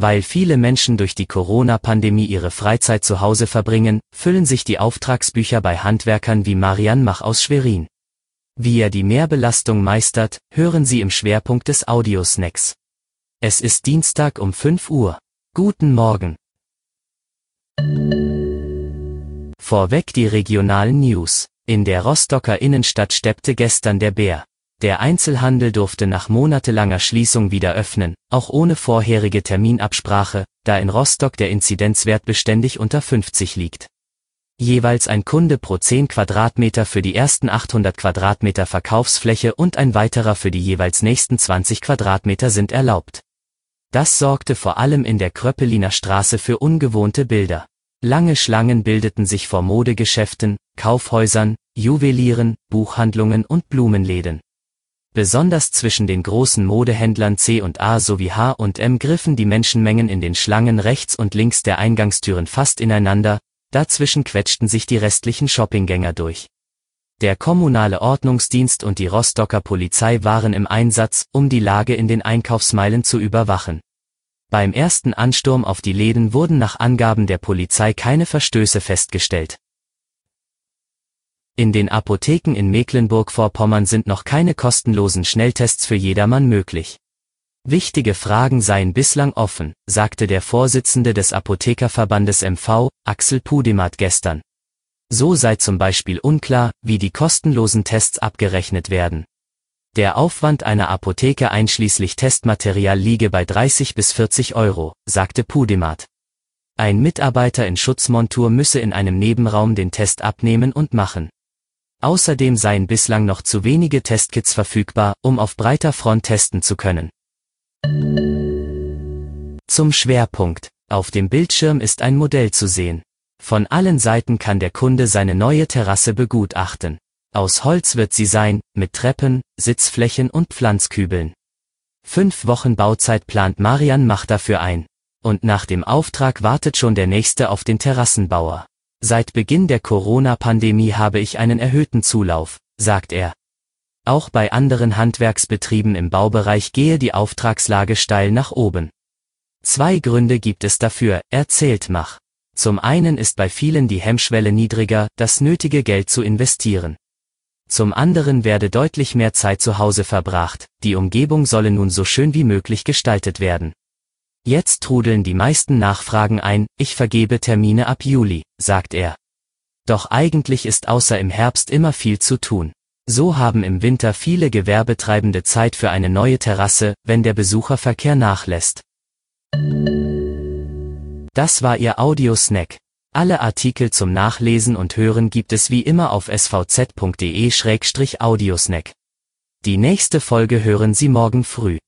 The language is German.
Weil viele Menschen durch die Corona-Pandemie ihre Freizeit zu Hause verbringen, füllen sich die Auftragsbücher bei Handwerkern wie Marian Mach aus Schwerin. Wie er die Mehrbelastung meistert, hören Sie im Schwerpunkt des Audiosnacks. Es ist Dienstag um 5 Uhr. Guten Morgen. Vorweg die regionalen News. In der Rostocker Innenstadt steppte gestern der Bär. Der Einzelhandel durfte nach monatelanger Schließung wieder öffnen, auch ohne vorherige Terminabsprache, da in Rostock der Inzidenzwert beständig unter 50 liegt. Jeweils ein Kunde pro 10 Quadratmeter für die ersten 800 Quadratmeter Verkaufsfläche und ein weiterer für die jeweils nächsten 20 Quadratmeter sind erlaubt. Das sorgte vor allem in der Kröppeliner Straße für ungewohnte Bilder. Lange Schlangen bildeten sich vor Modegeschäften, Kaufhäusern, Juwelieren, Buchhandlungen und Blumenläden. Besonders zwischen den großen Modehändlern C und A sowie H und M griffen die Menschenmengen in den Schlangen rechts und links der Eingangstüren fast ineinander, dazwischen quetschten sich die restlichen Shoppinggänger durch. Der kommunale Ordnungsdienst und die Rostocker Polizei waren im Einsatz, um die Lage in den Einkaufsmeilen zu überwachen. Beim ersten Ansturm auf die Läden wurden nach Angaben der Polizei keine Verstöße festgestellt. In den Apotheken in Mecklenburg-Vorpommern sind noch keine kostenlosen Schnelltests für jedermann möglich. Wichtige Fragen seien bislang offen, sagte der Vorsitzende des Apothekerverbandes MV, Axel Pudemat gestern. So sei zum Beispiel unklar, wie die kostenlosen Tests abgerechnet werden. Der Aufwand einer Apotheke einschließlich Testmaterial liege bei 30 bis 40 Euro, sagte Pudemat. Ein Mitarbeiter in Schutzmontur müsse in einem Nebenraum den Test abnehmen und machen. Außerdem seien bislang noch zu wenige Testkits verfügbar, um auf breiter Front testen zu können. Zum Schwerpunkt. Auf dem Bildschirm ist ein Modell zu sehen. Von allen Seiten kann der Kunde seine neue Terrasse begutachten. Aus Holz wird sie sein, mit Treppen, Sitzflächen und Pflanzkübeln. Fünf Wochen Bauzeit plant Marian Mach dafür ein. Und nach dem Auftrag wartet schon der nächste auf den Terrassenbauer. Seit Beginn der Corona-Pandemie habe ich einen erhöhten Zulauf, sagt er. Auch bei anderen Handwerksbetrieben im Baubereich gehe die Auftragslage steil nach oben. Zwei Gründe gibt es dafür, erzählt Mach. Zum einen ist bei vielen die Hemmschwelle niedriger, das nötige Geld zu investieren. Zum anderen werde deutlich mehr Zeit zu Hause verbracht, die Umgebung solle nun so schön wie möglich gestaltet werden. Jetzt trudeln die meisten Nachfragen ein, ich vergebe Termine ab Juli, sagt er. Doch eigentlich ist außer im Herbst immer viel zu tun. So haben im Winter viele Gewerbetreibende Zeit für eine neue Terrasse, wenn der Besucherverkehr nachlässt. Das war Ihr Audiosnack. Alle Artikel zum Nachlesen und Hören gibt es wie immer auf svz.de-audiosnack. Die nächste Folge hören Sie morgen früh.